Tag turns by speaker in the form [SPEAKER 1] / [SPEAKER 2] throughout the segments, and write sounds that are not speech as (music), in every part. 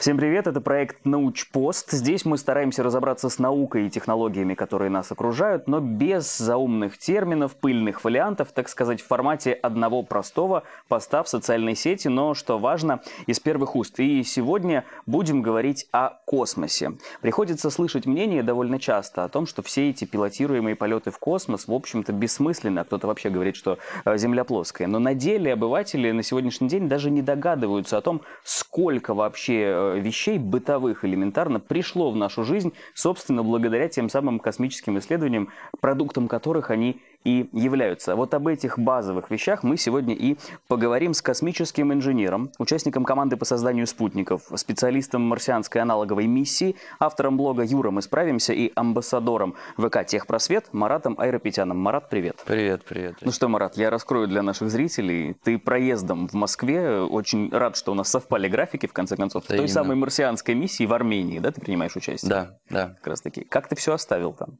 [SPEAKER 1] Всем привет, это проект «Научпост». Здесь мы стараемся разобраться с наукой и технологиями, которые нас окружают, но без заумных терминов, пыльных вариантов, так сказать, в формате одного простого поста в социальной сети, но, что важно, из первых уст. И сегодня будем говорить о космосе. Приходится слышать мнение довольно часто о том, что все эти пилотируемые полеты в космос, в общем-то, бессмысленны, а кто-то вообще говорит, что э, Земля плоская. Но на деле обыватели на сегодняшний день даже не догадываются о том, сколько вообще э, вещей бытовых элементарно пришло в нашу жизнь, собственно, благодаря тем самым космическим исследованиям, продуктом которых они и являются. Вот об этих базовых вещах мы сегодня и поговорим с космическим инженером, участником команды по созданию спутников, специалистом марсианской аналоговой миссии, автором блога «Юра, мы справимся» и амбассадором ВК «Техпросвет» Маратом Айропетяном. Марат, привет.
[SPEAKER 2] Привет, привет.
[SPEAKER 1] Ну что, Марат, я раскрою для наших зрителей. Ты проездом в Москве. Очень рад, что у нас совпали графики, в конце концов. Да в той именно. самой марсианской миссии в Армении, да, ты принимаешь участие?
[SPEAKER 2] Да, да.
[SPEAKER 1] Как раз таки. Как ты все оставил там?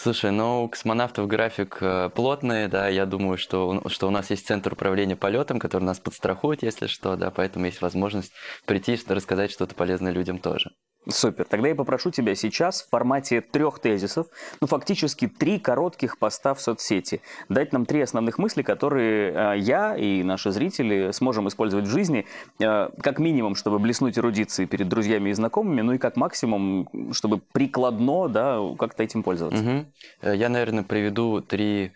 [SPEAKER 2] Слушай, ну, у космонавтов график э, плотный, да, я думаю, что, что у нас есть центр управления полетом, который нас подстрахует, если что, да, поэтому есть возможность прийти и рассказать что-то полезное людям тоже.
[SPEAKER 1] Супер. Тогда я попрошу тебя сейчас в формате трех тезисов, ну фактически три коротких поста в соцсети, дать нам три основных мысли, которые э, я и наши зрители сможем использовать в жизни, э, как минимум, чтобы блеснуть эрудицией перед друзьями и знакомыми, ну и как максимум, чтобы прикладно, да, как-то этим пользоваться.
[SPEAKER 2] Угу. Я, наверное, приведу три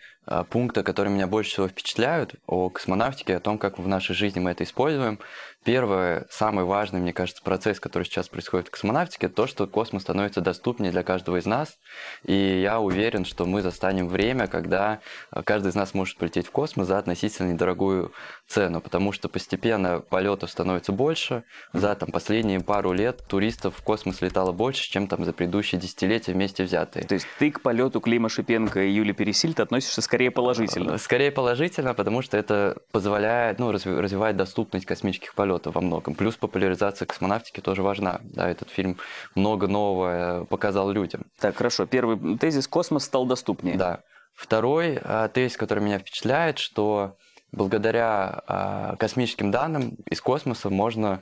[SPEAKER 2] пункта, которые меня больше всего впечатляют о космонавтике, о том, как в нашей жизни мы это используем. Первое, самый важный, мне кажется, процесс, который сейчас происходит в космонавтике, то, что космос становится доступнее для каждого из нас. И я уверен, что мы застанем время, когда каждый из нас может полететь в космос за относительно недорогую цену, потому что постепенно полетов становится больше. За там, последние пару лет туристов в космос летало больше, чем там за предыдущие десятилетия вместе взятые.
[SPEAKER 1] То есть ты к полету Клима Шипенко и Юли Пересильд относишься скорее положительно?
[SPEAKER 2] Скорее положительно, потому что это позволяет ну, развивать доступность космических полетов во многом. Плюс популяризация космонавтики тоже важна. Да, этот фильм много нового показал людям.
[SPEAKER 1] Так, хорошо. Первый тезис – космос стал доступнее.
[SPEAKER 2] Да. Второй а, тезис, который меня впечатляет, что благодаря а, космическим данным из космоса можно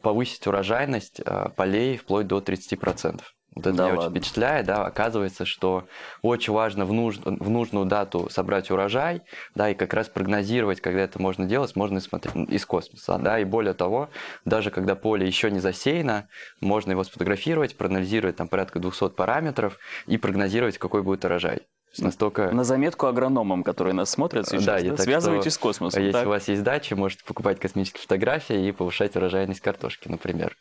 [SPEAKER 2] повысить урожайность полей вплоть до 30%. Вот это да меня ладно. очень впечатляет, да, оказывается, что очень важно в, нуж... в нужную дату собрать урожай, да, и как раз прогнозировать, когда это можно делать, можно смотреть из космоса, да, и более того, даже когда поле еще не засеяно, можно его сфотографировать, проанализировать там порядка 200 параметров и прогнозировать, какой будет урожай
[SPEAKER 1] настолько... На заметку агрономам, которые нас смотрят сейчас, да, да? связывайтесь с космосом.
[SPEAKER 2] Если
[SPEAKER 1] так?
[SPEAKER 2] у вас есть дача, можете покупать космические фотографии и повышать урожайность картошки, например.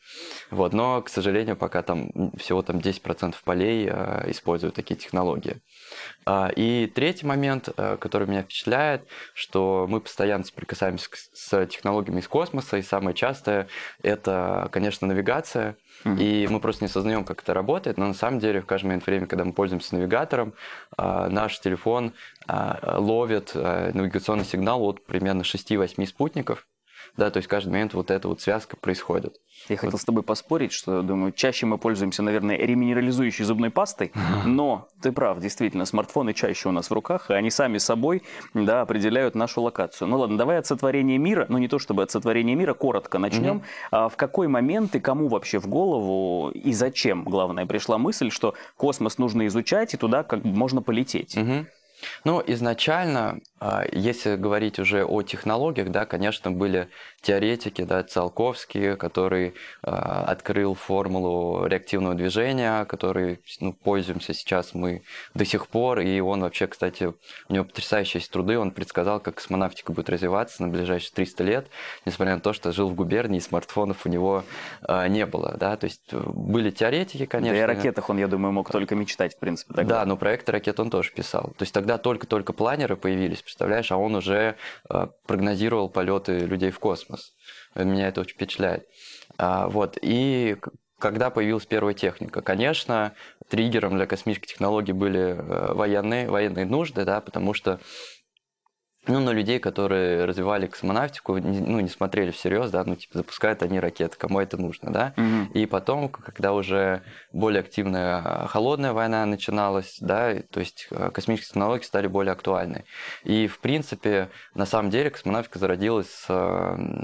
[SPEAKER 2] Вот. Но, к сожалению, пока там всего там 10% полей э, используют такие технологии. А, и третий момент, э, который меня впечатляет, что мы постоянно соприкасаемся с технологиями из космоса, и самое частое – это, конечно, навигация – и мы просто не сознаем, как это работает, но на самом деле в каждый момент времени, когда мы пользуемся навигатором, а, наш телефон а, ловит а, навигационный сигнал от примерно 6-8 спутников, да, то есть каждый момент вот эта вот связка происходит.
[SPEAKER 1] Я вот. хотел с тобой поспорить, что, думаю, чаще мы пользуемся, наверное, реминерализующей зубной пастой, но ты прав, действительно, смартфоны чаще у нас в руках, и они сами собой, да, определяют нашу локацию. Ну ладно, давай от сотворения мира, ну не то чтобы от сотворения мира, коротко начнем. Угу. А в какой момент и кому вообще в голову и зачем, главное, пришла мысль, что космос нужно изучать и туда как можно полететь?
[SPEAKER 2] Угу. Ну, изначально, а, если говорить уже о технологиях, да, конечно, были теоретики, да, Циолковский, который э, открыл формулу реактивного движения, который ну, пользуемся сейчас мы до сих пор, и он вообще, кстати, у него потрясающие есть труды, он предсказал, как космонавтика будет развиваться на ближайшие 300 лет, несмотря на то, что жил в губернии, смартфонов у него э, не было, да, то есть э, были теоретики, конечно. Да
[SPEAKER 1] и о ракетах он, я думаю, мог только мечтать, в принципе,
[SPEAKER 2] тогда. Да, но проекты ракет он тоже писал, то есть тогда только-только планеры появились, представляешь, а он уже э, прогнозировал полеты людей в космос космос. Меня это очень впечатляет. А, вот. И когда появилась первая техника. Конечно, триггером для космических технологий были э, военные, военные нужды, да, потому что ну, на людей, которые развивали космонавтику, не, ну, не смотрели всерьез, да, ну, типа, запускают они ракеты, кому это нужно, да.
[SPEAKER 1] Мгм.
[SPEAKER 2] И потом, когда уже более активная а, холодная война начиналась, да, то есть а, космические технологии стали более актуальны. И, в принципе, на самом деле космонавтика зародилась с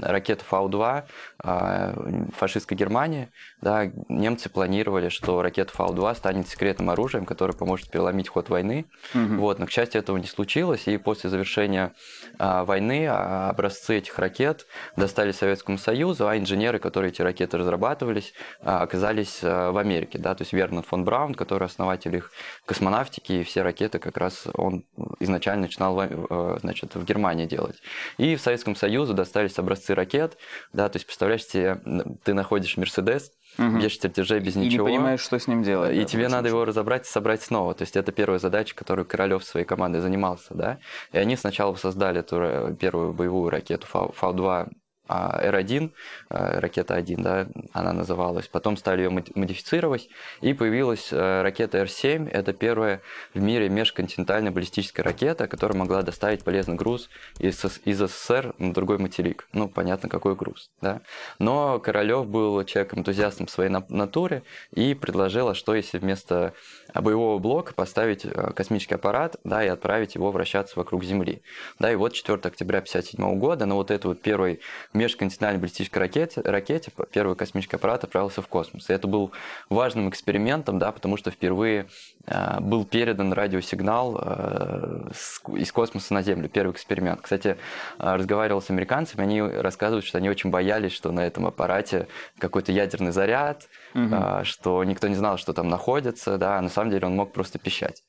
[SPEAKER 2] ракеты Фау-2 а, фашистской Германии, да, немцы планировали, что ракета Фау-2 станет секретным оружием, которое поможет переломить ход войны,
[SPEAKER 1] Мгм.
[SPEAKER 2] вот, но, к счастью, этого не случилось, и после завершения войны а, образцы этих ракет достались Советскому Союзу, а инженеры, которые эти ракеты разрабатывались, а, оказались а, в Америке, да, то есть Вернон фон Браун, который основатель их космонавтики, и все ракеты как раз он изначально начинал, э, значит, в Германии делать. И в Советском Союзу достались образцы ракет, да, то есть, представляешь себе, ты находишь Мерседес,
[SPEAKER 1] Мгм.
[SPEAKER 2] без чертежей, без
[SPEAKER 1] И не
[SPEAKER 2] ничего.
[SPEAKER 1] понимаешь, что с ним делать.
[SPEAKER 2] И
[SPEAKER 1] да,
[SPEAKER 2] тебе надо его разобрать и собрать снова. То есть это первая задача, которую Королев своей командой занимался, да. И они сначала создали эту ра- первую боевую ракету Фау- Фау-2 а, Р-1, а, ракета 1, да, она называлась. Потом стали ее модифицировать, и появилась э, ракета Р-7. Это первая в мире межконтинентальная баллистическая ракета, которая могла доставить полезный груз из, из СССР на другой материк. Ну, понятно, какой груз, да. Но Королев был человеком-энтузиастом в своей на- натуре и предложил, а что если вместо боевого блока поставить э, космический аппарат, да, и отправить его вращаться вокруг Земли. Да, и вот 4 октября 1957 года на вот эту вот первой межконтинентальной баллистической ракете, ракете первый космический аппарат отправился в космос. И это был важным экспериментом, да, потому что впервые э, был передан радиосигнал э, с- из космоса на Землю, первый эксперимент. Кстати, э, разговаривал с американцами, они рассказывают, что они очень боялись, что на этом аппарате какой-то ядерный заряд,
[SPEAKER 1] Мгм.
[SPEAKER 2] а, что никто не знал, что там находится, да, а на самом деле он мог просто пищать.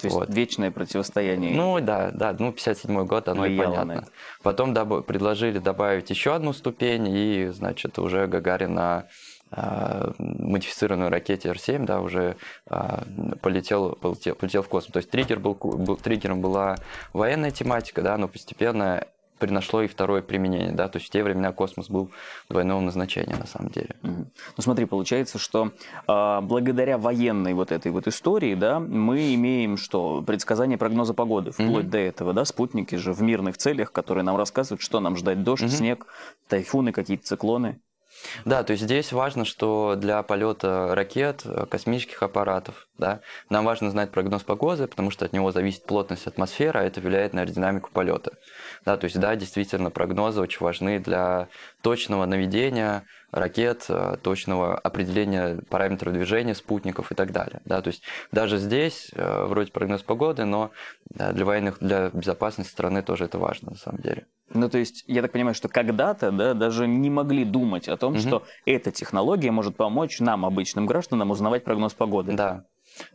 [SPEAKER 1] То есть
[SPEAKER 2] вот.
[SPEAKER 1] вечное противостояние.
[SPEAKER 2] Ну да, да, ну 57 год, оно и понятно. Потом добав- предложили добавить еще одну ступень, и, значит, уже Гагарин на а, модифицированной ракете Р-7, да, уже а, полетел, полетел, полетел в космос. То есть триггер был, был- триггером была военная тематика, да, но постепенно принашло и второе применение, да, то есть в те времена космос был двойного назначения на самом деле.
[SPEAKER 1] Ну смотри, получается, что а, благодаря военной вот этой вот истории, да, мы имеем что? Предсказание прогноза погоды, вплоть
[SPEAKER 2] Мгм.
[SPEAKER 1] до этого, да, спутники же в мирных целях, которые нам рассказывают, что нам ждать, дождь,
[SPEAKER 2] Мгм.
[SPEAKER 1] снег, тайфуны, какие-то циклоны.
[SPEAKER 2] Да, то есть здесь важно, что для полета ракет, э, космических аппаратов, да, нам важно знать прогноз погоды, потому что от него зависит плотность атмосферы, а это влияет на аэродинамику полета. Да, то есть, да, действительно, прогнозы очень важны для точного наведения ракет, э, точного определения параметров движения спутников и так далее. Да, то есть даже здесь э, вроде прогноз погоды, но для военных, для безопасности страны тоже это важно на самом деле.
[SPEAKER 1] Ну, то есть, я так понимаю, что когда-то, да, даже не могли думать о том,
[SPEAKER 2] Мгм.
[SPEAKER 1] что эта технология может помочь нам, обычным гражданам, узнавать прогноз погоды.
[SPEAKER 2] Да.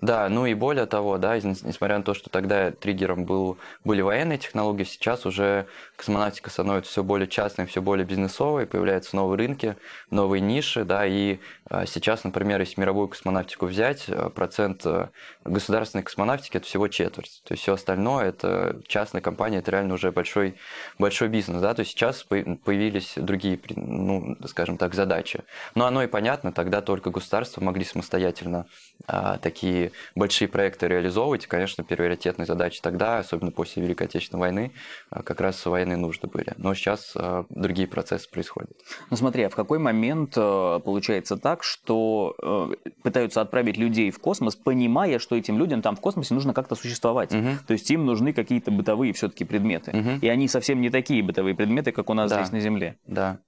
[SPEAKER 2] Да, ну и более того, да, несмотря на то, что тогда триггером был, были военные технологии, сейчас уже космонавтика становится все более частной, все более бизнесовой, появляются новые рынки, новые ниши, да, и а, сейчас, например, если мировую космонавтику взять, а, процент а, государственной космонавтики это всего четверть, то есть все остальное это частная компания, это реально уже большой, большой бизнес, да, то есть сейчас по- появились другие, ну, скажем так, задачи. Но оно и понятно, тогда только государства могли самостоятельно а, такие большие проекты реализовывать. Конечно, приоритетной задачей тогда, особенно после Великой Отечественной войны, а, как раз военные нужды были. Но сейчас а, другие процессы происходят.
[SPEAKER 1] Ну смотри, а в какой момент э, получается так, что э, пытаются отправить людей в космос, понимая, что этим людям там в космосе нужно как-то существовать?
[SPEAKER 2] Мгм.
[SPEAKER 1] То есть им нужны какие-то бытовые все-таки предметы.
[SPEAKER 2] Мгм.
[SPEAKER 1] И они совсем не такие бытовые предметы, как у нас
[SPEAKER 2] Да.
[SPEAKER 1] здесь на Земле.
[SPEAKER 2] Да.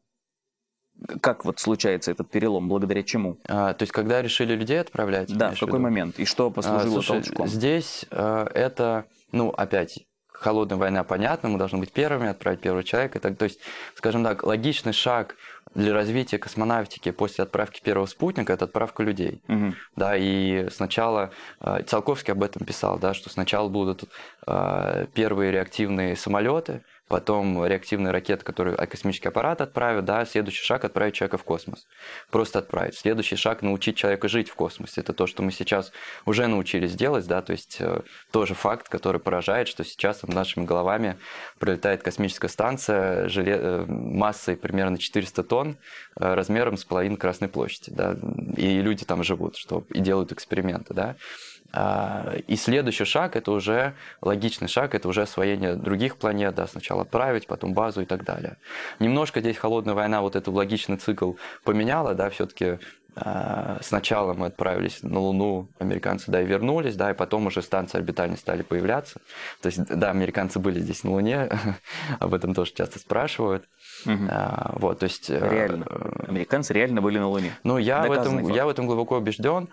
[SPEAKER 1] Как вот случается этот перелом, благодаря чему?
[SPEAKER 2] А, то есть, когда решили людей отправлять?
[SPEAKER 1] Да, в какой
[SPEAKER 2] виду?
[SPEAKER 1] момент? И что
[SPEAKER 2] А,
[SPEAKER 1] послужило
[SPEAKER 2] слушай,
[SPEAKER 1] толчком?
[SPEAKER 2] здесь э, это, ну, опять, холодная война, понятно, мы должны быть первыми, отправить первого человека. Так, то есть, скажем так, логичный шаг для развития космонавтики после отправки первого спутника – это отправка людей.
[SPEAKER 1] Мгм.
[SPEAKER 2] Да, и сначала э, Циолковский об этом писал, да, что сначала будут э, первые реактивные самолеты, потом реактивные ракеты, которые а, космический аппарат отправят, да, следующий шаг отправить человека в космос. Просто отправить. Следующий шаг научить человека жить в космосе. Это то, что мы сейчас уже научились делать, да, то есть э, тоже факт, который поражает, что сейчас над нашими головами пролетает космическая станция желе- э, массой примерно 400 тонн, э, размером с половиной Красной площади, да, и люди там живут, что и делают эксперименты, да. А, и следующий шаг это уже логичный шаг, это уже освоение других планет, да, сначала отправить, потом базу и так далее. Немножко здесь холодная война вот этот логичный цикл поменяла, да, все-таки а, сначала мы отправились на Луну, американцы, да, и вернулись, да, и потом уже станции орбитальные стали появляться. То есть, да, американцы были здесь на Луне, (laughs) об этом тоже часто спрашивают. А, Вот, то есть... э,
[SPEAKER 1] Реально. Американцы реально были на Луне.
[SPEAKER 2] ну, я в, этом,
[SPEAKER 1] факт.
[SPEAKER 2] я в этом глубоко убежден.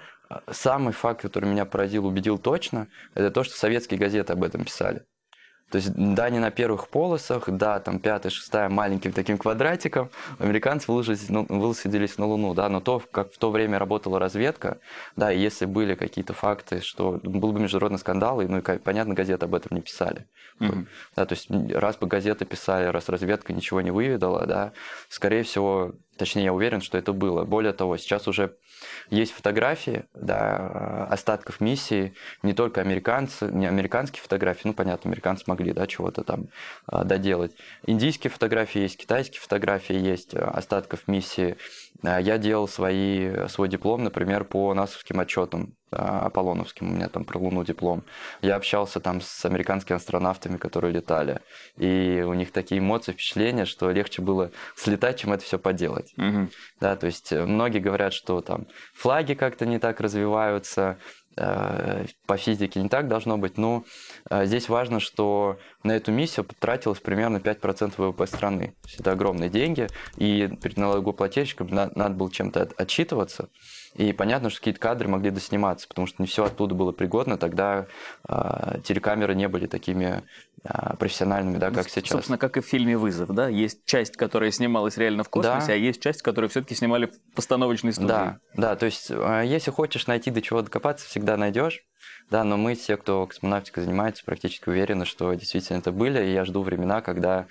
[SPEAKER 2] Самый факт, который меня поразил, убедил точно, это то, что советские газеты об этом писали. То есть, да, не на первых полосах, да, там пятая, шестая маленьким таким квадратиком, американцы высадились, ну, высадились на Луну, да, но то, как в то время работала разведка, да, и если были какие-то факты, что был бы международный скандал, и, ну, и, понятно, газеты об этом не писали.
[SPEAKER 1] Мгм.
[SPEAKER 2] Да, то есть раз бы газеты писали, раз разведка ничего не выведала, да, скорее всего, точнее, я уверен, что это было. Более того, сейчас уже есть фотографии, да, остатков миссии, не только американцы, не американские фотографии, ну, понятно, американцы могли, да, чего-то там а, доделать. Индийские фотографии есть, китайские фотографии есть, а, остатков миссии. А, Я делал свои, свой диплом, например, по насовским отчетам а, Аполлоновским, у меня там про Луну диплом. Я общался там с американскими астронавтами, которые летали, и у них такие эмоции, впечатления, что легче было слетать, чем это все поделать.
[SPEAKER 1] Мгм.
[SPEAKER 2] Да, то есть э, многие говорят, что там флаги как-то не так развиваются, э, по физике не так должно быть. Но э, здесь важно, что на эту миссию потратилось примерно 5% ВВП страны. Это огромные деньги, и перед налогоплательщиком на- надо было чем-то от- отчитываться. И понятно, что какие-то кадры могли досниматься, потому что не все оттуда было пригодно. Тогда э, телекамеры не были такими э, профессиональными, да, как сейчас.
[SPEAKER 1] Собственно, как и в фильме «Вызов», да? Есть часть, которая снималась реально в космосе,
[SPEAKER 2] Да.
[SPEAKER 1] а есть часть, которую все-таки снимали в постановочной студии.
[SPEAKER 2] Да, да, то есть, э, если хочешь найти до чего докопаться, всегда найдешь. Да, но мы, все, кто космонавтикой занимается, практически уверены, что действительно это были, и я жду времена, когда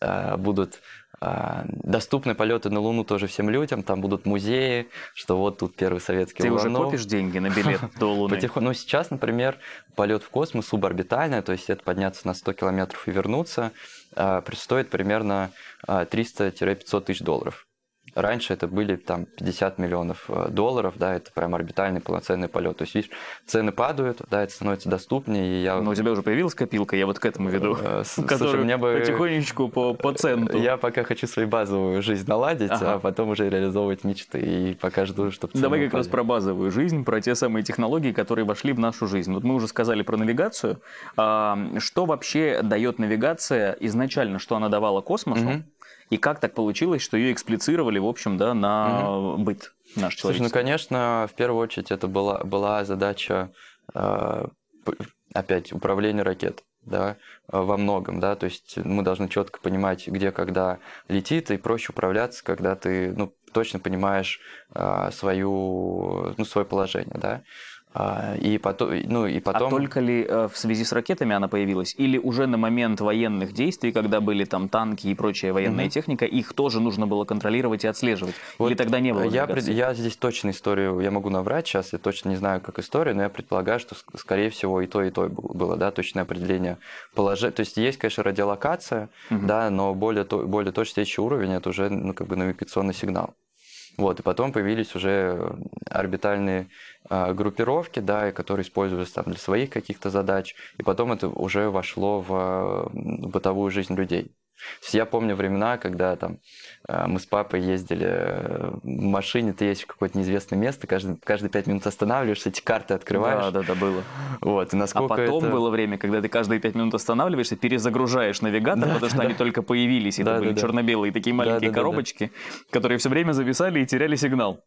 [SPEAKER 2] э, будут доступны полеты на Луну тоже всем людям, там будут музеи, что вот тут первый советский
[SPEAKER 1] Ты уже
[SPEAKER 2] Лунов.
[SPEAKER 1] копишь деньги на билет (laughs) до Луны?
[SPEAKER 2] Потихоньку. Ну, сейчас, например, полет в космос суборбитальный, то есть это подняться на 100 километров и вернуться, э, стоит примерно э, 300-500 тысяч долларов. Раньше это были там 50 миллионов э, долларов, да, это прям орбитальный полноценный полет. То есть, видишь, цены падают, да, это становится доступнее, и я...
[SPEAKER 1] Но у тебя уже появилась копилка, я вот к этому веду,
[SPEAKER 2] Э, (laughs)
[SPEAKER 1] которую
[SPEAKER 2] мне бы-
[SPEAKER 1] потихонечку по, по центу.
[SPEAKER 2] Я пока хочу свою базовую жизнь наладить,
[SPEAKER 1] Ага.
[SPEAKER 2] а потом уже реализовывать мечты, и пока жду, чтобы
[SPEAKER 1] Давай как раз про базовую жизнь, про те самые технологии, которые вошли в нашу жизнь. Вот мы уже сказали про навигацию. А, Что вообще дает навигация изначально, что она давала космосу?
[SPEAKER 2] Мгм.
[SPEAKER 1] И как так получилось, что ее эксплицировали, в общем, да, на быт наш
[SPEAKER 2] Слушай, ну, конечно, в первую очередь это была, была задача, э, опять, управления ракет, да, э, во многом, да, то есть мы должны четко понимать, где, когда летит, и проще управляться, когда ты, ну, точно понимаешь э, свою, ну, свое положение, да, и потом, ну, и потом...
[SPEAKER 1] А только ли э, в связи с ракетами она появилась? Или уже на момент военных действий, когда были там танки и прочая военная
[SPEAKER 2] Мгм.
[SPEAKER 1] техника, их тоже нужно было контролировать и отслеживать? Или
[SPEAKER 2] Вот
[SPEAKER 1] тогда не было
[SPEAKER 2] я, пред- я здесь точно историю, я могу наврать сейчас, я точно не знаю, как история, но я предполагаю, что, ск- скорее всего, и то, и то был- было, да, точное определение положения. То есть есть, конечно, радиолокация,
[SPEAKER 1] Мгм.
[SPEAKER 2] да, но более, более точный уровень это уже, ну, как бы навигационный сигнал. Вот, и потом появились уже орбитальные а, группировки, да, которые использовались там для своих каких-то задач, и потом это уже вошло в а, бытовую жизнь людей. То есть я помню времена, когда там а, мы с папой ездили э, в машине, ты едешь в какое-то неизвестное место, каждый, каждые пять минут останавливаешься, эти карты открываешь.
[SPEAKER 1] Да, да, да, было.
[SPEAKER 2] Вот, и
[SPEAKER 1] А
[SPEAKER 2] насколько
[SPEAKER 1] потом
[SPEAKER 2] это...
[SPEAKER 1] было время, когда ты каждые пять минут останавливаешься, перезагружаешь навигатор,
[SPEAKER 2] Да,
[SPEAKER 1] потому что
[SPEAKER 2] да,
[SPEAKER 1] они
[SPEAKER 2] да.
[SPEAKER 1] только появились, и это
[SPEAKER 2] Да,
[SPEAKER 1] были
[SPEAKER 2] да, да.
[SPEAKER 1] черно-белые такие маленькие
[SPEAKER 2] Да, да, да, да.
[SPEAKER 1] коробочки, которые все время зависали и теряли сигнал.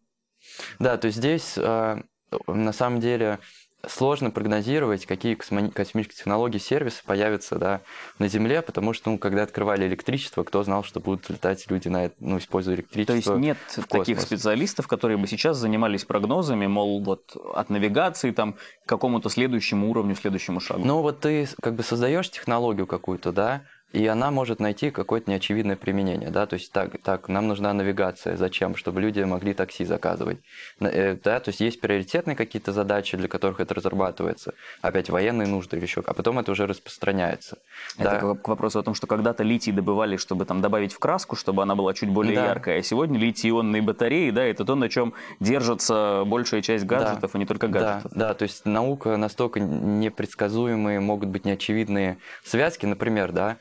[SPEAKER 2] Да, то есть здесь э, на самом деле сложно прогнозировать, какие космические технологии, сервисы появятся да, на Земле, потому что, ну, когда открывали электричество, кто знал, что будут летать люди, на это, ну, используя
[SPEAKER 1] То есть
[SPEAKER 2] электричество.
[SPEAKER 1] нет таких специалистов, которые бы сейчас занимались прогнозами, мол, вот от навигации там, к какому-то следующему уровню, следующему шагу.
[SPEAKER 2] Ну, вот ты как бы создаешь технологию какую-то, да, и она может найти какое-то неочевидное применение, да, то есть так, так, нам нужна навигация, зачем, чтобы люди могли такси заказывать, э, да, то есть есть приоритетные какие-то задачи, для которых это разрабатывается, опять военные нужды или еще, а потом это уже распространяется.
[SPEAKER 1] Это да. к вопросу о том, что когда-то литий добывали, чтобы там добавить в краску, чтобы она была чуть более да. яркая, а сегодня литий-ионные батареи, да, это то, на чем держится большая часть гаджетов, да. а не только гаджетов.
[SPEAKER 2] Да, да, то есть наука настолько непредсказуемые, могут быть неочевидные связки, например, да,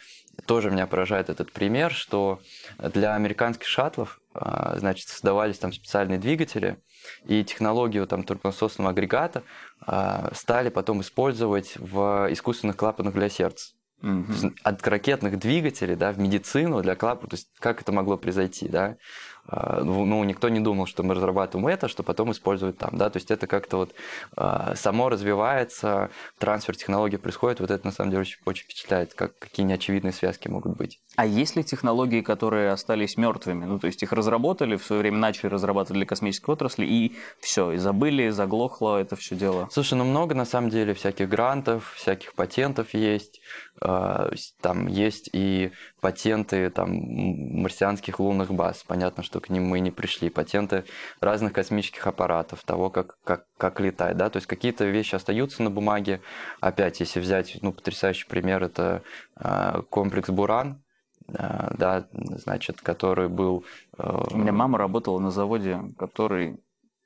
[SPEAKER 2] тоже меня поражает этот пример, что для американских шаттлов, а, значит, создавались там специальные двигатели, и технологию там турбонасосного агрегата а, стали потом использовать в искусственных клапанах для сердца. Угу. От ракетных двигателей да, в медицину для клапана, то есть как это могло произойти, да? А, ну, ну, никто не думал, что мы разрабатываем это, что потом используют там, да, то есть это как-то вот а, само развивается, трансфер технологий происходит, вот это на самом деле очень, очень впечатляет, как, какие неочевидные связки могут быть.
[SPEAKER 1] А есть ли технологии, которые остались мертвыми? Ну, то есть их разработали, в свое время начали разрабатывать для космической отрасли, и все, и забыли, заглохло это все дело?
[SPEAKER 2] Слушай, ну много на самом деле всяких грантов, всяких патентов есть, там есть и патенты там, марсианских лунных баз. Понятно, что к ним мы не пришли. Патенты разных космических аппаратов, того, как, как, как летать. Да? То есть какие-то вещи остаются на бумаге. Опять, если взять ну, потрясающий пример, это э, комплекс Буран, э, да, значит, который был...
[SPEAKER 1] Э... У меня мама работала на заводе, который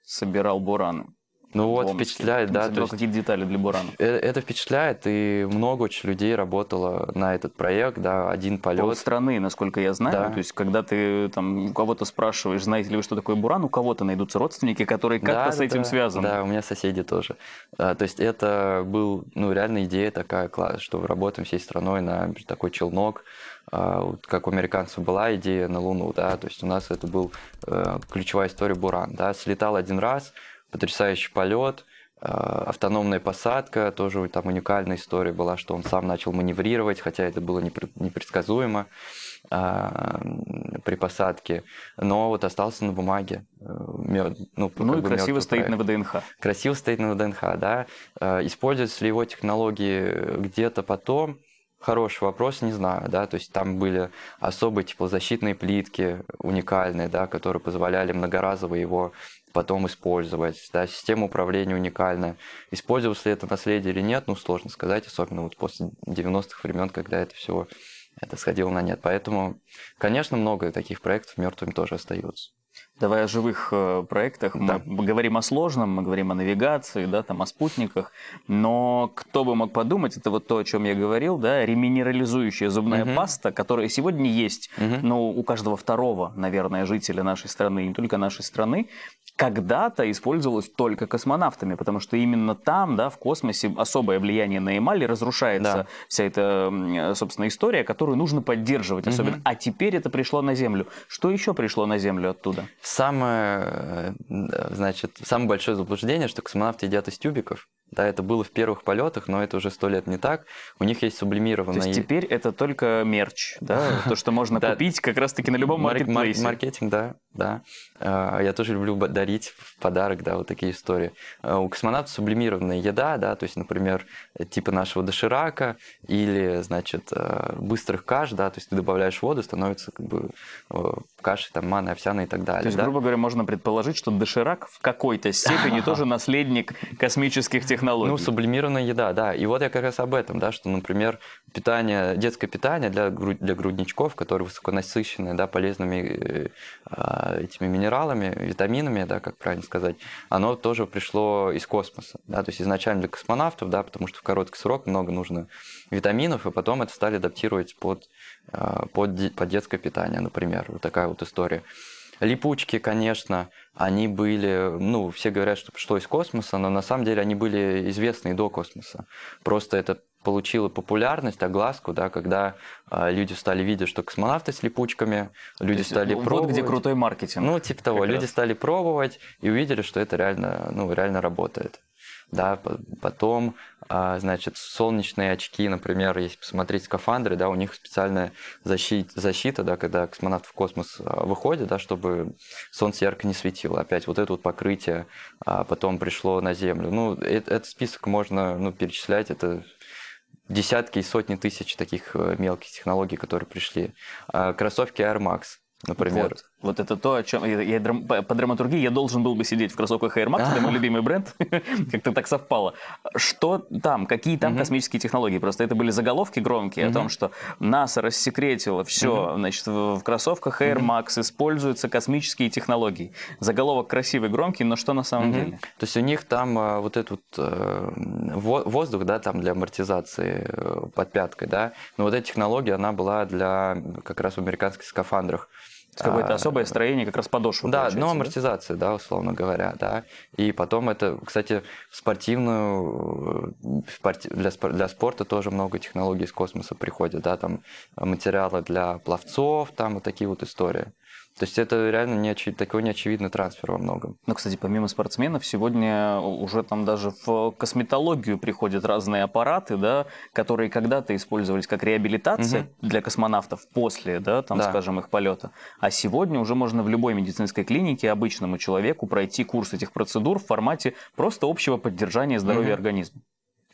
[SPEAKER 1] собирал бураны.
[SPEAKER 2] Ну вот, впечатляет, да.
[SPEAKER 1] То есть какие-то детали для Бурана.
[SPEAKER 2] Это, это впечатляет, и много очень людей работало на этот проект, да, один полет. Пол
[SPEAKER 1] страны, насколько я знаю, да. то есть когда ты там у кого-то спрашиваешь, знаете ли вы, что такое Буран, у кого-то найдутся родственники, которые как-то да, с этим
[SPEAKER 2] да,
[SPEAKER 1] связаны.
[SPEAKER 2] Да, у меня соседи тоже. А, то есть это был, ну, реально идея такая, класс, что мы работаем всей страной на такой челнок, а, как у американцев была идея на Луну, да, то есть у нас это был э, ключевая история Буран, да, слетал один раз, потрясающий полет, э, автономная посадка, тоже там уникальная история была, что он сам начал маневрировать, хотя это было непредсказуемо а, при посадке, но вот остался на бумаге.
[SPEAKER 1] Э, ну, ну и красиво стоит проект. на ВДНХ.
[SPEAKER 2] Красиво стоит на ВДНХ, да. Э, используются ли его технологии где-то потом? Хороший вопрос, не знаю, да, то есть там были особые теплозащитные плитки уникальные, да, которые позволяли многоразово его потом использовать. Да, система управления уникальная. Использовалось ли это наследие или нет, ну, сложно сказать, особенно вот после 90-х времен, когда это все это сходило на нет. Поэтому, конечно, много таких проектов мертвыми тоже остаются.
[SPEAKER 1] Давай о живых э, проектах. Да. Мы говорим о сложном, мы говорим о навигации, да, там, о спутниках. Но кто бы мог подумать, это вот то, о чем я говорил, да, реминерализующая зубная угу. паста, которая сегодня есть, угу. ну, у каждого второго, наверное, жителя нашей страны, не только нашей страны, когда-то использовалась только космонавтами, потому что именно там, да, в космосе особое влияние на эмаль, разрушается да. вся эта, собственно, история, которую нужно поддерживать особенно. Угу. А теперь это пришло на Землю. Что еще пришло на Землю оттуда?
[SPEAKER 2] Самое, э, значит, самое большое заблуждение, что космонавты едят из тюбиков. Да, это было в первых полетах, но это уже сто лет не так. У них есть сублимированная...
[SPEAKER 1] То есть теперь это только мерч, да? (laughs) То, что можно купить как раз-таки на любом маркетплейсе.
[SPEAKER 2] Маркетинг, да, да. А, я тоже люблю дарить в подарок, да, вот такие истории. А, у космонавтов сублимированная еда, да, то есть, например, типа нашего доширака или, значит, а, быстрых каш, да, то есть ты добавляешь воду, становится как бы каши, там, маны, овсяные и так далее. То
[SPEAKER 1] есть, грубо говоря, можно предположить, что доширак в какой-то степени (laughs) тоже наследник космических технологий технологий.
[SPEAKER 2] Ну, сублимированная еда, да. И вот я как раз об этом, да, что, например, питание, детское питание для, для грудничков, которые высоконасыщены, да, полезными э, а, этими минералами, витаминами, да, как правильно сказать, оно тоже пришло из космоса, да, то есть изначально для космонавтов, да, потому что в короткий срок много нужно витаминов, и потом это стали адаптировать под, а, под, под детское питание, например, вот такая вот история. Липучки, конечно, они были, ну, все говорят, что пришло из космоса, но на самом деле они были известны и до космоса. Просто это получило популярность, огласку, да, когда э, люди стали видеть, что космонавты с липучками, люди есть, стали вот пробовать.
[SPEAKER 1] Вот где крутой маркетинг.
[SPEAKER 2] Ну, типа того, люди раз. стали пробовать и увидели, что это реально, ну, реально работает да, потом, а, значит, солнечные очки, например, если посмотреть скафандры, да, у них специальная защита, защита, да, когда космонавт в космос а, выходит, да, чтобы солнце ярко не светило. Опять вот это вот покрытие а потом пришло на Землю. Ну, этот список можно, ну, перечислять, это десятки и сотни тысяч таких э, мелких технологий, которые пришли. Кроссовки Air Max, например.
[SPEAKER 1] Вот. Вот это то, о чем я, я по драматургии я должен был бы сидеть в кроссовках Air Max, это мой любимый бренд, (laughs) как-то так совпало. Что там, какие там космические технологии? Просто это были заголовки громкие о том, что НАСА рассекретила все, значит, в кроссовках Air Max используются космические технологии. Заголовок красивый, громкий, но что на самом деле?
[SPEAKER 2] То есть у них там а, вот этот э, воздух, да, там для амортизации э, под пяткой, да, но вот эта технология, она была для как раз в американских скафандрах.
[SPEAKER 1] Какое-то а, особое строение как раз подошвы.
[SPEAKER 2] Да, ну амортизация, да? да, условно говоря, да. И потом это, кстати, спортивную, для, для спорта тоже много технологий из космоса приходят, да, там материалы для пловцов, там вот такие вот истории. То есть это реально не очи... такой неочевидный трансфер во многом.
[SPEAKER 1] Ну, кстати, помимо спортсменов, сегодня уже там даже в косметологию приходят разные аппараты, да, которые когда-то использовались как реабилитация угу. для космонавтов после, да, там, да. скажем, их полета. А сегодня уже можно в любой медицинской клинике обычному человеку пройти курс этих процедур в формате просто общего поддержания здоровья угу. организма.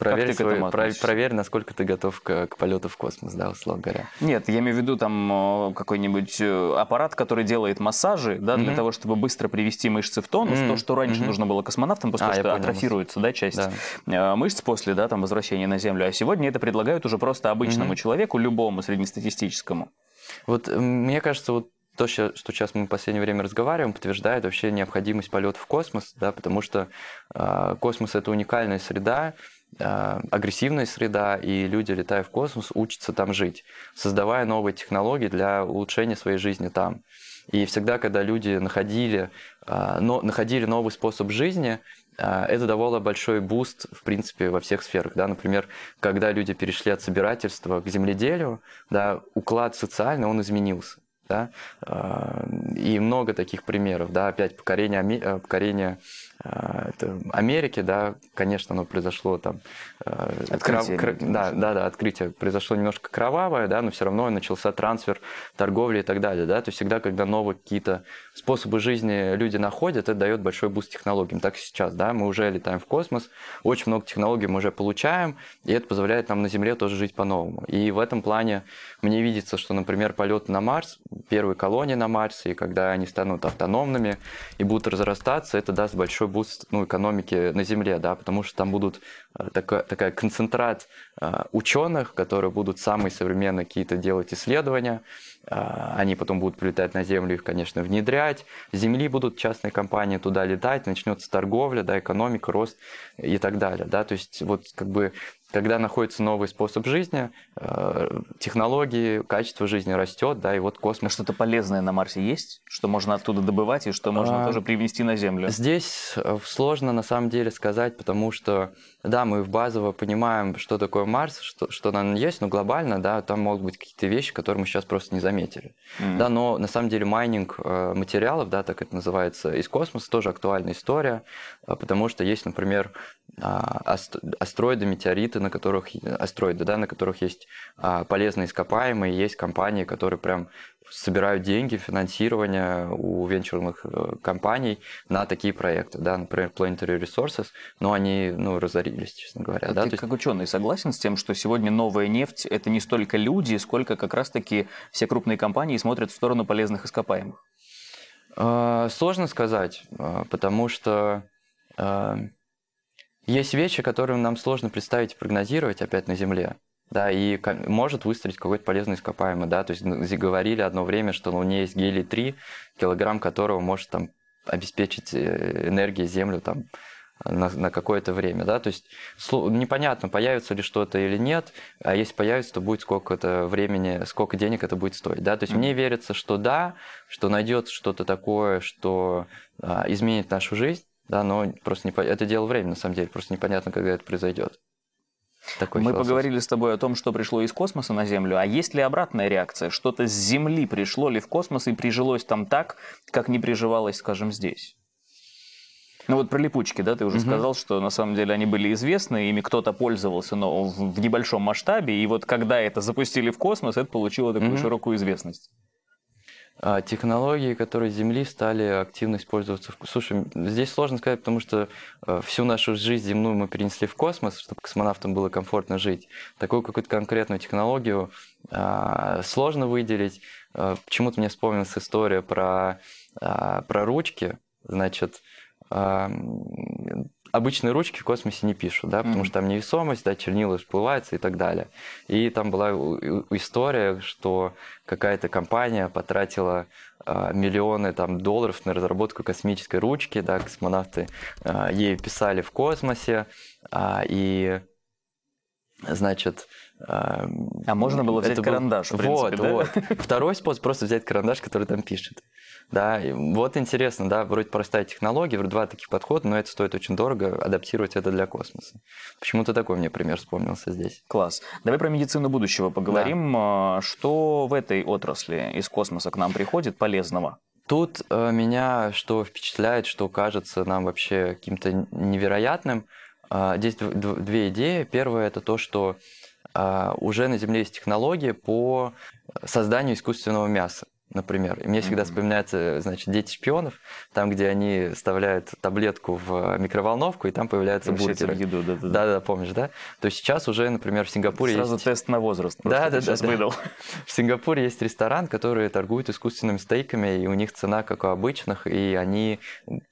[SPEAKER 2] Проверь, свой, про, проверь, насколько ты готов к, к полету в космос, да, условно говоря.
[SPEAKER 1] Нет, я имею в виду там какой-нибудь э, аппарат, который делает массажи, да, mm-hmm. для того, чтобы быстро привести мышцы в тонус, mm-hmm. то, что раньше mm-hmm. нужно было космонавтам, потому а, что атрофируется, да, часть да. Э, мышц после, да, там возвращения на Землю, а сегодня это предлагают уже просто обычному mm-hmm. человеку, любому среднестатистическому.
[SPEAKER 2] Вот мне кажется, вот то, что сейчас мы в последнее время разговариваем, подтверждает вообще необходимость полета в космос, да, потому что э, космос это уникальная среда, агрессивная среда, и люди, летая в космос, учатся там жить, создавая новые технологии для улучшения своей жизни там. И всегда, когда люди находили, а, но, находили новый способ жизни, а, это давало большой boost, в принципе, во всех сферах. Да? Например, когда люди перешли от собирательства к земледелию, да, уклад социальный, он изменился. Да? И много таких примеров. Да? Опять покорение, покорение это Америки, да, конечно, оно произошло там...
[SPEAKER 1] А, открытие. Крав...
[SPEAKER 2] Да, да, да, открытие произошло немножко кровавое, да, но все равно начался трансфер торговли и так далее, да, то есть всегда, когда новые какие-то способы жизни люди находят, это дает большой boost технологиям. Так и сейчас, да, мы уже летаем в космос, очень много технологий мы уже получаем, и это позволяет нам на Земле тоже жить по-новому. И в этом плане мне видится, что, например, полет на Марс, первые колонии на Марсе, и когда они станут автономными и будут разрастаться, это даст большой буст ну, экономики на Земле, да, потому что там будут э, такая, такая концентрат э, ученых, которые будут самые современные какие-то делать исследования, э, они потом будут прилетать на Землю, их, конечно, внедрять, Земли будут частные компании туда летать, начнется торговля, да, экономика, рост и так далее, да, то есть вот как бы когда находится новый способ жизни, э, технологии, качество жизни растет, да, и вот космос.
[SPEAKER 1] Что-то полезное на Марсе есть, что можно оттуда добывать и что можно а, тоже привнести на Землю?
[SPEAKER 2] Здесь э, сложно на самом деле сказать, потому что, да, мы базово понимаем, что такое Марс, что, что там есть, но глобально, да, там могут быть какие-то вещи, которые мы сейчас просто не заметили. Mm-hmm. Да, но на самом деле майнинг э, материалов, да, так это называется, из космоса тоже актуальная история, потому что есть, например, а, астероиды, метеориты, на которых астероиды, да, на которых есть а, полезные ископаемые, есть компании, которые прям собирают деньги, финансирование у венчурных э, компаний на такие проекты, да, например, Planetary Resources, но они, ну, разорились, честно говоря.
[SPEAKER 1] А
[SPEAKER 2] да?
[SPEAKER 1] Ты как ученый согласен с тем, что сегодня новая нефть – это не столько люди, сколько как раз-таки все крупные компании смотрят в сторону полезных ископаемых?
[SPEAKER 2] А, сложно сказать, потому что есть вещи, которые нам сложно представить и прогнозировать опять на Земле. Да, и может выстрелить какой-то полезный ископаемый, да, то есть говорили одно время, что на Луне есть гелий-3, килограмм которого может там обеспечить э, энергией Землю там на, на какое-то время, да, то есть непонятно, появится ли что-то или нет, а если появится, то будет сколько-то времени, сколько денег это будет стоить, да, то есть mm-hmm. мне верится, что да, что найдется что-то такое, что а, изменит нашу жизнь, да, но просто не, это дело времени, на самом деле, просто непонятно, когда это произойдет.
[SPEAKER 1] Такой Мы поговорили с тобой о том, что пришло из космоса на Землю, а есть ли обратная реакция? Что-то с Земли пришло ли в космос и прижилось там так, как не приживалось, скажем, здесь? Ну вот про липучки, да, ты уже угу. сказал, что на самом деле они были известны, ими кто-то пользовался, но в небольшом масштабе, и вот когда это запустили в космос, это получило такую угу. широкую известность.
[SPEAKER 2] А, технологии, которые Земли стали активно использоваться. Слушай, здесь сложно сказать, потому что э, всю нашу жизнь земную мы перенесли в космос, чтобы космонавтам было комфортно жить. Такую какую-то конкретную технологию а, сложно выделить. А, почему-то мне вспомнилась история про, про ручки. Значит, обычные ручки в космосе не пишут, да, потому mm-hmm. что там невесомость, да, чернила всплываются и так далее. И там была история, что какая-то компания потратила э, миллионы там, долларов на разработку космической ручки, да, космонавты э, ей писали в космосе, э, и, значит,
[SPEAKER 1] а можно было взять это карандаш,
[SPEAKER 2] был...
[SPEAKER 1] в принципе,
[SPEAKER 2] Вот,
[SPEAKER 1] да?
[SPEAKER 2] вот. (laughs) Второй способ просто взять карандаш, который там пишет. Да, и вот интересно, да, вроде простая технология, вроде два таких подхода, но это стоит очень дорого, адаптировать это для космоса. Почему-то такой мне пример вспомнился здесь.
[SPEAKER 1] Класс. Давай про медицину будущего поговорим. Да. Что в этой отрасли из космоса к нам приходит полезного?
[SPEAKER 2] Тут э, меня что впечатляет, что кажется нам вообще каким-то невероятным. Э, здесь две идеи. Первая это то, что уже на Земле есть технологии по созданию искусственного мяса например. И мне всегда вспоминается, значит, «Дети шпионов», там, где они вставляют таблетку в микроволновку, и там появляются бургеры.
[SPEAKER 1] еду, да, да,
[SPEAKER 2] да. Да, помнишь, да? То есть сейчас уже, например, в Сингапуре
[SPEAKER 1] Сразу
[SPEAKER 2] есть...
[SPEAKER 1] тест на возраст да, да, сейчас да, выдал. (laughs)
[SPEAKER 2] В Сингапуре есть ресторан, который торгует искусственными стейками, и у них цена, как у обычных, и они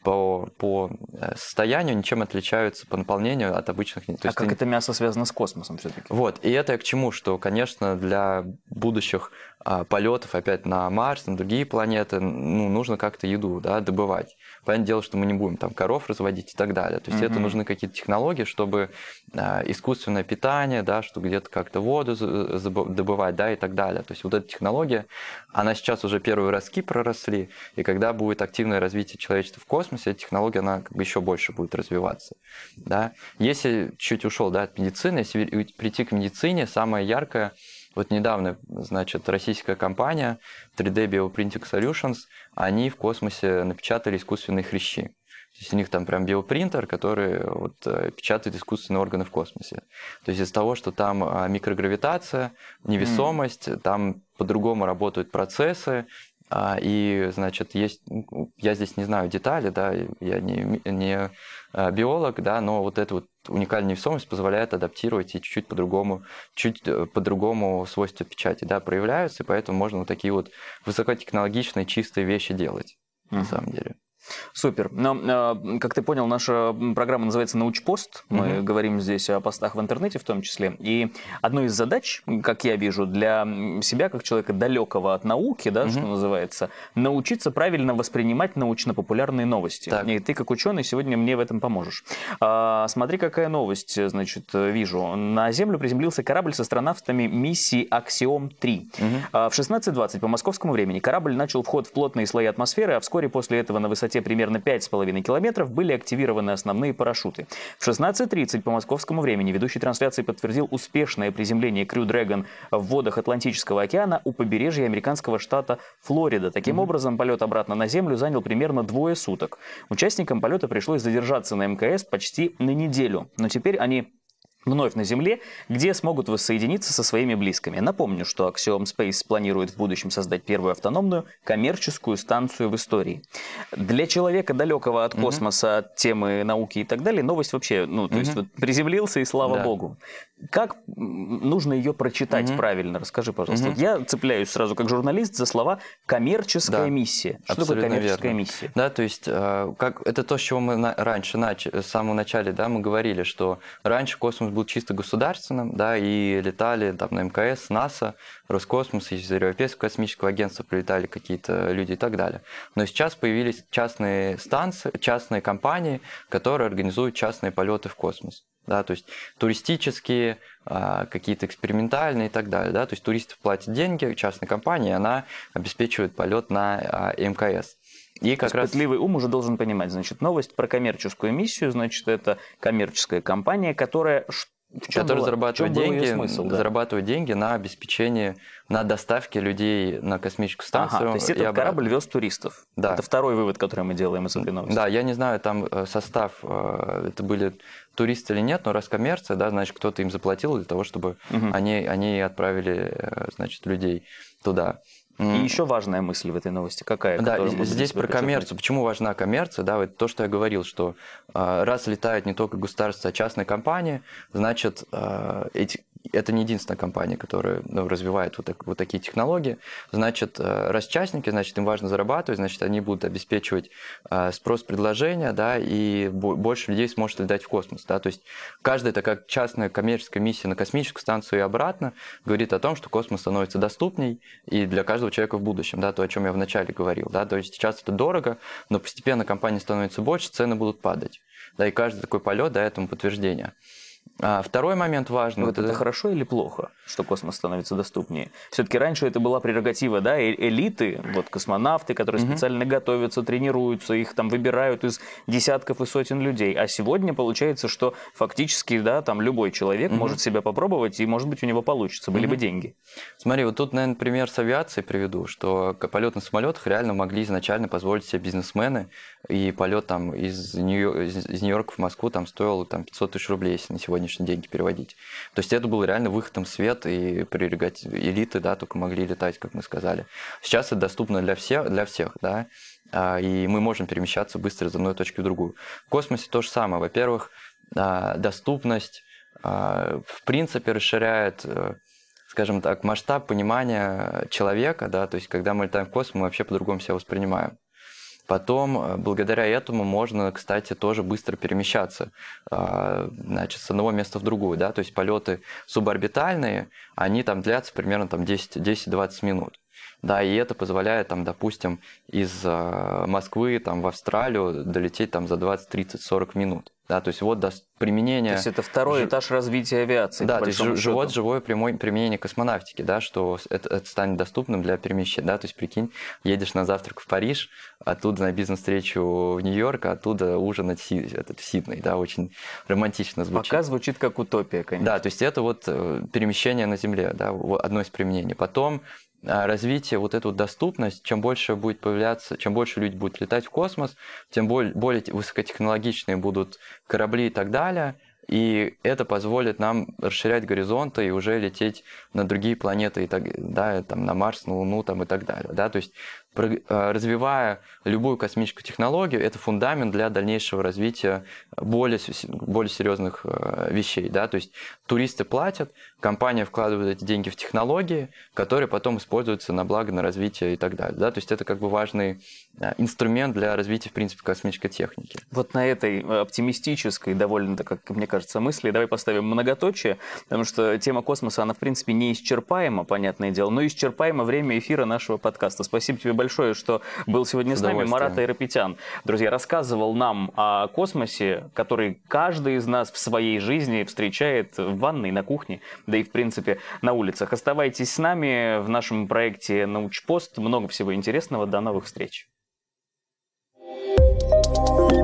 [SPEAKER 2] по, по э, состоянию ничем отличаются по наполнению от обычных. То
[SPEAKER 1] а как они... это мясо связано с космосом все-таки?
[SPEAKER 2] Вот, и это к чему? Что, конечно, для будущих полетов опять на Марс, на другие планеты, ну, нужно как-то еду да, добывать. Понятное дело, что мы не будем там коров разводить и так далее. То есть mm-hmm. это нужны какие-то технологии, чтобы а, искусственное питание, да, что где-то как-то воду добывать, да, и так далее. То есть вот эта технология, она сейчас уже первые ростки проросли, и когда будет активное развитие человечества в космосе, эта технология, она как бы еще больше будет развиваться. Да. Если чуть ушел да, от медицины, если прийти к медицине, самое яркое – вот недавно, значит, российская компания 3D Bioprinting Solutions, они в космосе напечатали искусственные хрящи. То есть у них там прям биопринтер, который вот, э, печатает искусственные органы в космосе. То есть из-за того, что там а, микрогравитация, невесомость, mm. там по-другому работают процессы, а, и, значит, есть, я здесь не знаю детали, да, я не, не а, биолог, да, но вот эта вот уникальная невесомость позволяет адаптировать и чуть-чуть по-другому, чуть э, по-другому свойства печати, да, проявляются, и поэтому можно вот такие вот высокотехнологичные чистые вещи делать, mm-hmm. на самом деле.
[SPEAKER 1] Супер. Но, а, как ты понял, наша программа называется «Научпост». Мы угу. говорим здесь о постах в интернете в том числе. И одной из задач, как я вижу, для себя, как человека далекого от науки, да, угу. что называется, научиться правильно воспринимать научно-популярные новости. Так. И ты, как ученый, сегодня мне в этом поможешь. А, смотри, какая новость, значит, вижу. На Землю приземлился корабль с астронавтами миссии «Аксиом-3». Угу. А, в 16.20 по московскому времени корабль начал вход в плотные слои атмосферы, а вскоре после этого на высоте высоте примерно 5,5 километров были активированы основные парашюты. В 16.30 по московскому времени ведущий трансляции подтвердил успешное приземление Crew Dragon в водах Атлантического океана у побережья американского штата Флорида. Таким mm-hmm. образом, полет обратно на Землю занял примерно двое суток. Участникам полета пришлось задержаться на МКС почти на неделю. Но теперь они вновь на Земле, где смогут воссоединиться со своими близкими. Напомню, что Axiom Space планирует в будущем создать первую автономную коммерческую станцию в истории. Для человека далекого от космоса, mm-hmm. от темы науки и так далее, новость вообще, ну, то mm-hmm. есть вот приземлился и слава да. богу. Как нужно ее прочитать mm-hmm. правильно? Расскажи, пожалуйста. Mm-hmm. Вот я цепляюсь сразу как журналист за слова коммерческая да, миссия. Что такое коммерческая верно. миссия?
[SPEAKER 2] Да, то есть э, как это то, с чего мы на, раньше начали, с самого начала, да, мы говорили, что раньше космос был чисто государственным, да, и летали там на МКС, НАСА, Роскосмос, из Европейского космического агентства прилетали какие-то люди и так далее. Но сейчас появились частные станции, частные компании, которые организуют частные полеты в космос да, то есть туристические, а, какие-то экспериментальные и так далее, да, то есть туристы платят деньги, частная компания, она обеспечивает полет на а, МКС.
[SPEAKER 1] И как раз... Пытливый ум уже должен понимать, значит, новость про коммерческую миссию, значит, это коммерческая компания, которая
[SPEAKER 2] который было, зарабатывает деньги, смысл, да? зарабатывает деньги на обеспечение, на доставке людей на космическую станцию. Ага,
[SPEAKER 1] то есть этот обратно. корабль вез туристов. Да. Это второй вывод, который мы делаем из этой новости.
[SPEAKER 2] Да, я не знаю, там э, состав, э, это были туристы или нет, но раз коммерция, да, значит, кто-то им заплатил для того, чтобы угу. они, они отправили, э, значит, людей туда.
[SPEAKER 1] И еще важная мысль в этой новости какая?
[SPEAKER 2] Да, здесь про коммерцию. Почему важна коммерция? Да, вот то, что я говорил, что э, раз летает не только государство, а частная компания, значит, э, эти, это не единственная компания, которая ну, развивает вот, так, вот такие технологии. Значит, э, раз частники, значит, им важно зарабатывать, значит, они будут обеспечивать э, спрос предложения, да, и больше людей сможет летать в космос, да, то есть каждая такая частная коммерческая миссия на космическую станцию и обратно говорит о том, что космос становится доступней и для каждого человека в будущем, да, то, о чем я вначале говорил, да, то есть сейчас это дорого, но постепенно компаний становится больше, цены будут падать, да, и каждый такой полет, да, этому подтверждение. А второй момент важный.
[SPEAKER 1] Вот это, это хорошо или плохо, что космос становится доступнее? Все-таки раньше это была прерогатива, да, элиты, вот космонавты, которые угу. специально готовятся, тренируются, их там выбирают из десятков и сотен людей. А сегодня получается, что фактически, да, там любой человек угу. может себя попробовать, и, может быть, у него получится, были угу. бы деньги.
[SPEAKER 2] Смотри, вот тут, наверное, пример с авиацией приведу, что полет на самолетах реально могли изначально позволить себе бизнесмены, и полет там из Нью-Йорка в Москву там стоил там 500 тысяч рублей, если на сегодня сегодняшние деньги переводить. То есть это был реально выходом в свет, и прерогатив элиты, да, только могли летать, как мы сказали. Сейчас это доступно для всех, для всех, да, а, и мы можем перемещаться быстро из одной точки в другую. В космосе то же самое. Во-первых, а, доступность а, в принципе расширяет э, скажем так, масштаб понимания человека, да, то есть когда мы летаем в космос, мы вообще по-другому себя воспринимаем. Потом, э, благодаря этому можно, кстати, тоже быстро перемещаться а, значит, с одного места в другую. Да? То есть полеты суборбитальные, они там длятся примерно там, 10-20 минут. Да, и это позволяет, там, допустим, из э, Москвы там, в Австралию долететь там, за 20, 30, 40 минут. Да, то есть вот до применение... То
[SPEAKER 1] есть это второй ж... этаж развития авиации.
[SPEAKER 2] Да, то есть ж... вот живое прямое применение космонавтики, да, что это, это станет доступным для перемещения. Да, то есть прикинь, едешь на завтрак в Париж, оттуда на бизнес-встречу в Нью-Йорк, а оттуда ужинать Си... этот, в Сидней. Да, очень романтично звучит.
[SPEAKER 1] Пока звучит как утопия, конечно.
[SPEAKER 2] Да, то есть это вот э, перемещение на Земле, да, одно из применений. Потом а, развитие, вот эту доступность, чем больше будет появляться, чем больше люди будут летать в космос, тем более, более высокотехнологичные будут корабли и так далее. И это позволит нам расширять горизонты и уже лететь на другие планеты, и так, да, там, на Марс, на Луну там, и так далее. Да? То есть развивая любую космическую технологию, это фундамент для дальнейшего развития более, более серьезных э, вещей. Да? То есть туристы платят, компания вкладывает эти деньги в технологии, которые потом используются на благо, на развитие и так далее. Да? То есть это как бы важный э, инструмент для развития, в принципе, космической техники.
[SPEAKER 1] Вот на этой оптимистической, довольно, как мне кажется, мысли давай поставим многоточие, потому что тема космоса, она, в принципе, неисчерпаема, понятное дело, но исчерпаемо время эфира нашего подкаста. Спасибо тебе большое большое, что был сегодня с, с нами. Марат Айропетян, друзья, рассказывал нам о космосе, который каждый из нас в своей жизни встречает в ванной, на кухне, да и, в принципе, на улицах. Оставайтесь с нами в нашем проекте «Научпост». Много всего интересного. До новых встреч. thank you